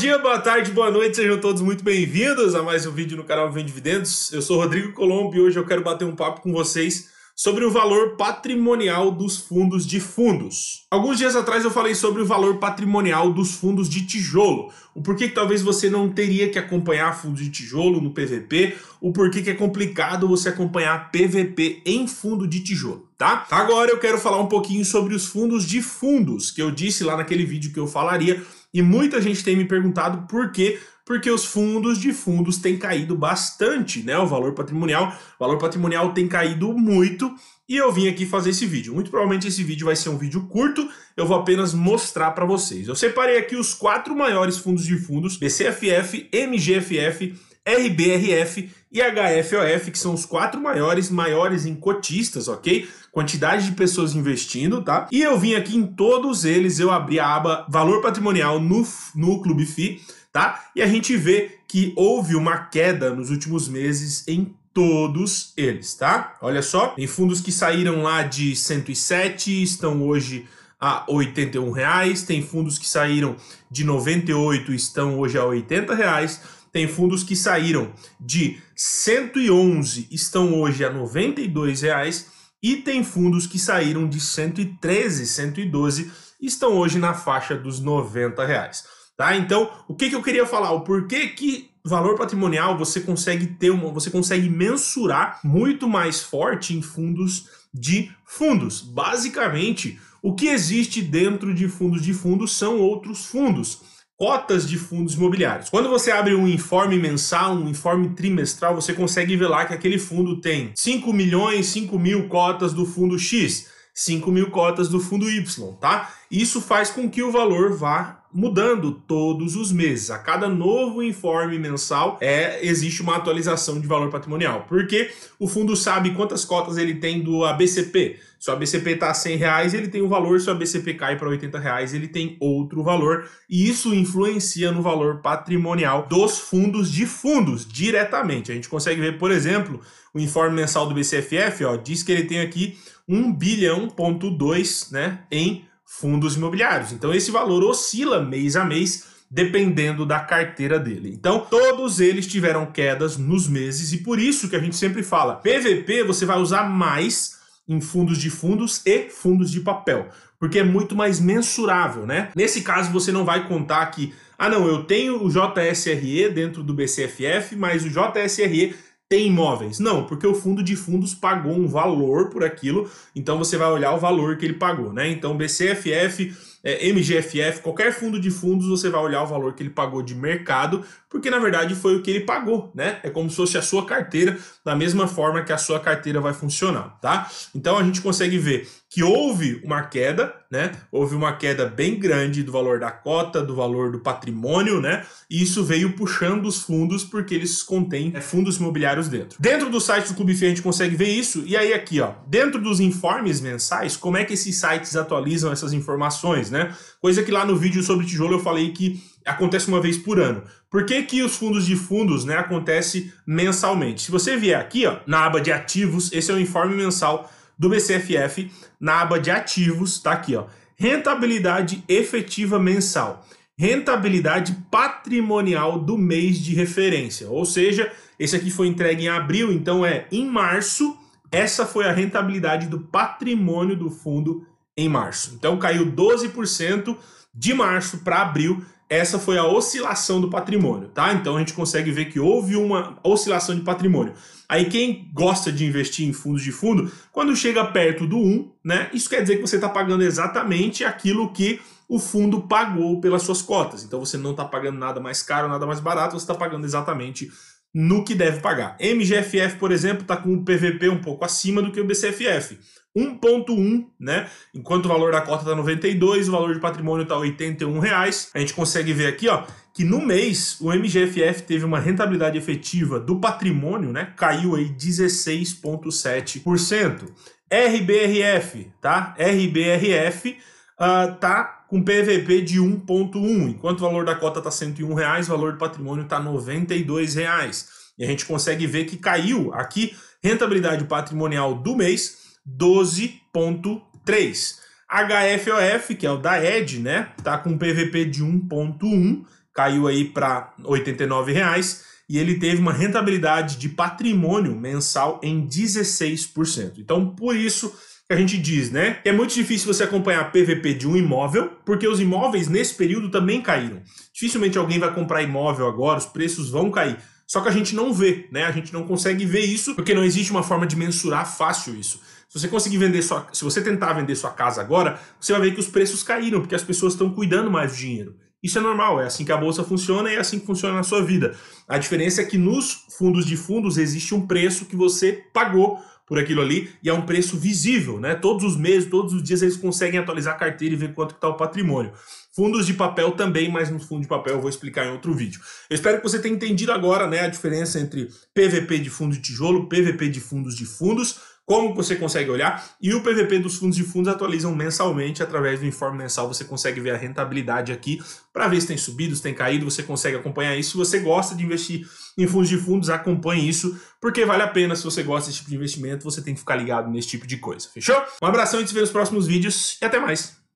dia, boa tarde, boa noite, sejam todos muito bem-vindos a mais um vídeo no canal Vem Dividendos. Eu sou Rodrigo Colombo e hoje eu quero bater um papo com vocês sobre o valor patrimonial dos fundos de fundos. Alguns dias atrás eu falei sobre o valor patrimonial dos fundos de tijolo, o porquê que talvez você não teria que acompanhar fundos de tijolo no PVP, o porquê que é complicado você acompanhar PVP em fundo de tijolo, tá? Agora eu quero falar um pouquinho sobre os fundos de fundos, que eu disse lá naquele vídeo que eu falaria, e muita gente tem me perguntado por quê porque os fundos de fundos têm caído bastante, né? O valor patrimonial, o valor patrimonial tem caído muito e eu vim aqui fazer esse vídeo. Muito provavelmente esse vídeo vai ser um vídeo curto, eu vou apenas mostrar para vocês. Eu separei aqui os quatro maiores fundos de fundos, BCFF, MGFF, RBRF e HFOF, que são os quatro maiores, maiores em cotistas, ok? Quantidade de pessoas investindo, tá? E eu vim aqui em todos eles, eu abri a aba Valor Patrimonial no, no Clube FI, tá? E a gente vê que houve uma queda nos últimos meses em todos eles, tá? Olha só, tem fundos que saíram lá de 107, estão hoje a 81 reais, tem fundos que saíram de 98 estão hoje a 80 reais, tem fundos que saíram de 111 estão hoje a 92 reais e tem fundos que saíram de 113, 112 estão hoje na faixa dos 90 reais. Tá? Então, o que, que eu queria falar? O porquê que valor patrimonial você consegue ter uma, você consegue mensurar muito mais forte em fundos de fundos. Basicamente, o que existe dentro de fundos de fundos são outros fundos cotas de fundos imobiliários. Quando você abre um informe mensal, um informe trimestral, você consegue ver lá que aquele fundo tem 5 milhões, 5 mil cotas do fundo X, 5 mil cotas do fundo Y, tá? Isso faz com que o valor vá mudando todos os meses. A cada novo informe mensal é existe uma atualização de valor patrimonial. Porque o fundo sabe quantas cotas ele tem do ABCP. Se o ABCP está a 100 reais, ele tem um valor. Se o ABCP cai para 80 reais, ele tem outro valor. E isso influencia no valor patrimonial dos fundos de fundos diretamente. A gente consegue ver, por exemplo, o informe mensal do BCFF, ó, diz que ele tem aqui 1 bilhão ponto 2, né, em fundos imobiliários. Então esse valor oscila mês a mês dependendo da carteira dele. Então, todos eles tiveram quedas nos meses e por isso que a gente sempre fala, PVP você vai usar mais em fundos de fundos e fundos de papel, porque é muito mais mensurável, né? Nesse caso você não vai contar que, ah não, eu tenho o JSRE dentro do BCFF, mas o JSRE tem imóveis? Não, porque o fundo de fundos pagou um valor por aquilo, então você vai olhar o valor que ele pagou, né? Então BCFF, é, MGFF, qualquer fundo de fundos você vai olhar o valor que ele pagou de mercado, porque na verdade foi o que ele pagou, né? É como se fosse a sua carteira, da mesma forma que a sua carteira vai funcionar, tá? Então a gente consegue ver que houve uma queda, né? Houve uma queda bem grande do valor da cota, do valor do patrimônio, né? E isso veio puxando os fundos porque eles contêm é, fundos imobiliários dentro. Dentro do site do Clube FI a gente consegue ver isso. E aí aqui, ó, dentro dos informes mensais, como é que esses sites atualizam essas informações, né? Coisa que lá no vídeo sobre tijolo eu falei que acontece uma vez por ano. Por que, que os fundos de fundos, né, acontece mensalmente? Se você vier aqui, ó, na aba de ativos, esse é o informe mensal do BCFF na aba de ativos, tá aqui, ó. Rentabilidade efetiva mensal. Rentabilidade patrimonial do mês de referência. Ou seja, esse aqui foi entregue em abril, então é em março. Essa foi a rentabilidade do patrimônio do fundo em março. Então caiu 12% de março para abril essa foi a oscilação do patrimônio, tá? Então a gente consegue ver que houve uma oscilação de patrimônio. Aí quem gosta de investir em fundos de fundo, quando chega perto do 1, né? Isso quer dizer que você está pagando exatamente aquilo que o fundo pagou pelas suas cotas. Então você não está pagando nada mais caro, nada mais barato, você está pagando exatamente no que deve pagar. MGFF, por exemplo, está com o PVP um pouco acima do que o BCFF. 1.1, né? Enquanto o valor da cota está 92, o valor de patrimônio está 81 reais. A gente consegue ver aqui, ó, que no mês o MGFF teve uma rentabilidade efetiva do patrimônio, né? Caiu aí 16.7%. RBRF, tá? RBRF uh, tá com PVP de 1.1, enquanto o valor da cota está 101 reais, o valor do patrimônio está 92 reais. E a gente consegue ver que caiu aqui rentabilidade patrimonial do mês 12.3. HFOF, que é o da ED, né? Tá com PVP de 1.1 caiu aí para R$ 89,00 e ele teve uma rentabilidade de patrimônio mensal em 16%. Então, por isso a gente diz, né? Que é muito difícil você acompanhar PVP de um imóvel, porque os imóveis nesse período também caíram. Dificilmente alguém vai comprar imóvel agora, os preços vão cair. Só que a gente não vê, né? A gente não consegue ver isso porque não existe uma forma de mensurar fácil isso. Se você conseguir vender sua, se você tentar vender sua casa agora, você vai ver que os preços caíram porque as pessoas estão cuidando mais do dinheiro. Isso é normal, é assim que a bolsa funciona e é assim que funciona na sua vida. A diferença é que nos fundos de fundos existe um preço que você pagou por aquilo ali e é um preço visível, né? Todos os meses, todos os dias eles conseguem atualizar a carteira e ver quanto está o patrimônio. Fundos de papel também, mas no fundo de papel eu vou explicar em outro vídeo. Eu espero que você tenha entendido agora né, a diferença entre PVP de fundo de tijolo, PVP de fundos de fundos como você consegue olhar, e o PVP dos fundos de fundos atualizam mensalmente, através do informe mensal você consegue ver a rentabilidade aqui, para ver se tem subido, se tem caído, você consegue acompanhar isso. Se você gosta de investir em fundos de fundos, acompanhe isso, porque vale a pena, se você gosta desse tipo de investimento, você tem que ficar ligado nesse tipo de coisa, fechou? Um abração, gente se vê nos próximos vídeos e até mais!